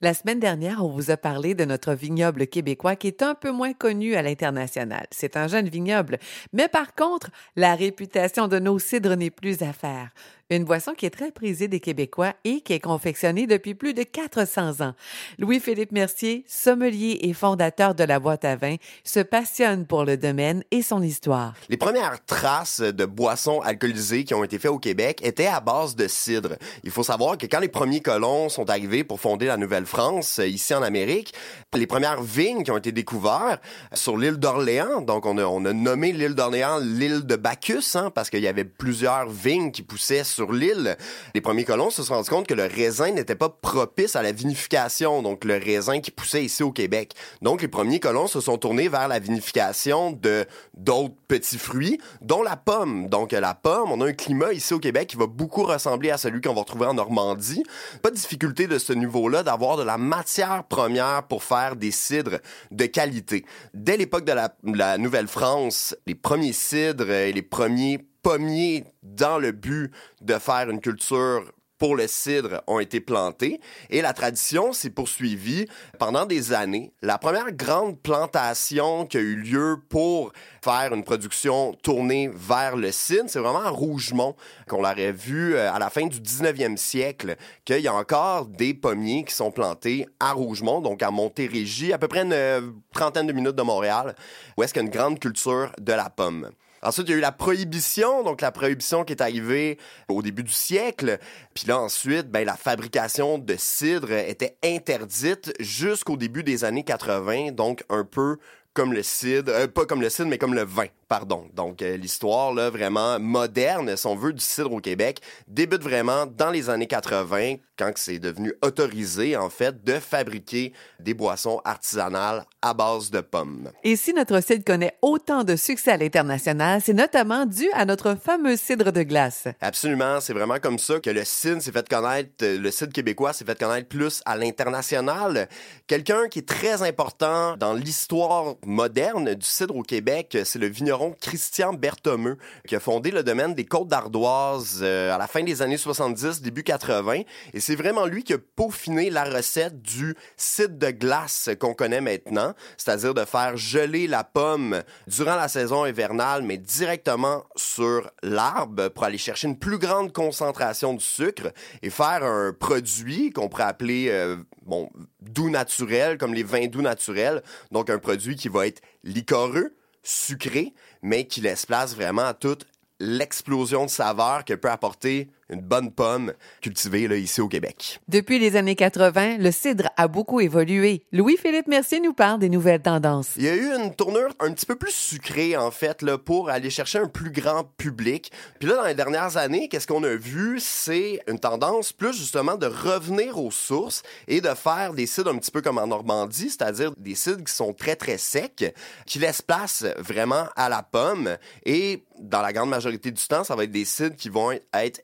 La semaine dernière, on vous a parlé de notre vignoble québécois qui est un peu moins connu à l'international. C'est un jeune vignoble, mais par contre, la réputation de nos cidres n'est plus à faire une boisson qui est très prisée des Québécois et qui est confectionnée depuis plus de 400 ans. Louis-Philippe Mercier, sommelier et fondateur de la boîte à vin, se passionne pour le domaine et son histoire. Les premières traces de boissons alcoolisées qui ont été faites au Québec étaient à base de cidre. Il faut savoir que quand les premiers colons sont arrivés pour fonder la Nouvelle-France, euh, ici en Amérique, les premières vignes qui ont été découvertes sur l'île d'Orléans, donc on a, on a nommé l'île d'Orléans l'île de Bacchus, hein, parce qu'il y avait plusieurs vignes qui poussaient l'île, les premiers colons se sont rendus compte que le raisin n'était pas propice à la vinification, donc le raisin qui poussait ici au Québec. Donc les premiers colons se sont tournés vers la vinification de d'autres petits fruits, dont la pomme. Donc la pomme, on a un climat ici au Québec qui va beaucoup ressembler à celui qu'on va retrouver en Normandie. Pas de difficulté de ce niveau-là d'avoir de la matière première pour faire des cidres de qualité. Dès l'époque de la, la Nouvelle-France, les premiers cidres et les premiers pommiers dans le but de faire une culture pour le cidre ont été plantés et la tradition s'est poursuivie pendant des années. La première grande plantation qui a eu lieu pour faire une production tournée vers le cidre, c'est vraiment à Rougemont qu'on l'aurait vu euh, à la fin du 19e siècle, qu'il y a encore des pommiers qui sont plantés à Rougemont, donc à Montérégie, à peu près une trentaine de minutes de Montréal, où est-ce qu'il y a une grande culture de la pomme. Ensuite, il y a eu la prohibition, donc la prohibition qui est arrivée au début du siècle. Puis là, ensuite, ben, la fabrication de cidre était interdite jusqu'au début des années 80, donc un peu comme le cidre, euh, pas comme le cidre, mais comme le vin, pardon. Donc, euh, l'histoire, là, vraiment moderne, si on veut, du cidre au Québec, débute vraiment dans les années 80, quand c'est devenu autorisé, en fait, de fabriquer des boissons artisanales à base de pommes. Et si notre cidre connaît autant de succès à l'international, c'est notamment dû à notre fameux cidre de glace. Absolument, c'est vraiment comme ça que le cidre s'est fait connaître, euh, le cidre québécois s'est fait connaître plus à l'international. Quelqu'un qui est très important dans l'histoire moderne du cidre au Québec, c'est le vigneron Christian Berthomeux, qui a fondé le domaine des Côtes d'Ardoise euh, à la fin des années 70, début 80. Et c'est vraiment lui qui a peaufiné la recette du cidre de glace qu'on connaît maintenant, c'est-à-dire de faire geler la pomme durant la saison hivernale, mais directement sur l'arbre pour aller chercher une plus grande concentration de sucre et faire un produit qu'on pourrait appeler euh, bon, doux naturel, comme les vins doux naturels. Donc un produit qui va être liquoreux, sucré, mais qui laisse place vraiment à toute l'explosion de saveur que peut apporter une bonne pomme cultivée là, ici au Québec. Depuis les années 80, le cidre a beaucoup évolué. Louis-Philippe Mercier nous parle des nouvelles tendances. Il y a eu une tournure un petit peu plus sucrée, en fait, là, pour aller chercher un plus grand public. Puis là, dans les dernières années, qu'est-ce qu'on a vu? C'est une tendance plus justement de revenir aux sources et de faire des cidres un petit peu comme en Normandie, c'est-à-dire des cidres qui sont très, très secs, qui laissent place vraiment à la pomme. Et dans la grande majorité du temps, ça va être des cidres qui vont être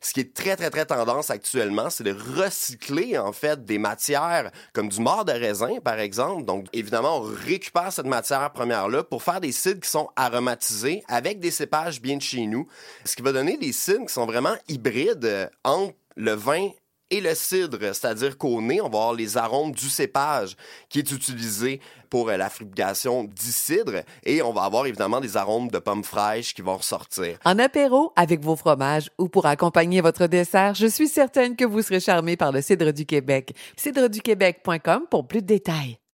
ce qui est très, très, très tendance actuellement, c'est de recycler, en fait, des matières comme du mort de raisin, par exemple. Donc, évidemment, on récupère cette matière première-là pour faire des cidres qui sont aromatisés avec des cépages bien de chez nous, ce qui va donner des cidres qui sont vraiment hybrides euh, entre le vin et le cidre, c'est-à-dire qu'au nez, on va avoir les arômes du cépage qui est utilisé pour euh, la fabrication du cidre et on va avoir évidemment des arômes de pommes fraîches qui vont ressortir. En apéro, avec vos fromages ou pour accompagner votre dessert, je suis certaine que vous serez charmé par le cidre du Québec. cidreduquebec.com pour plus de détails.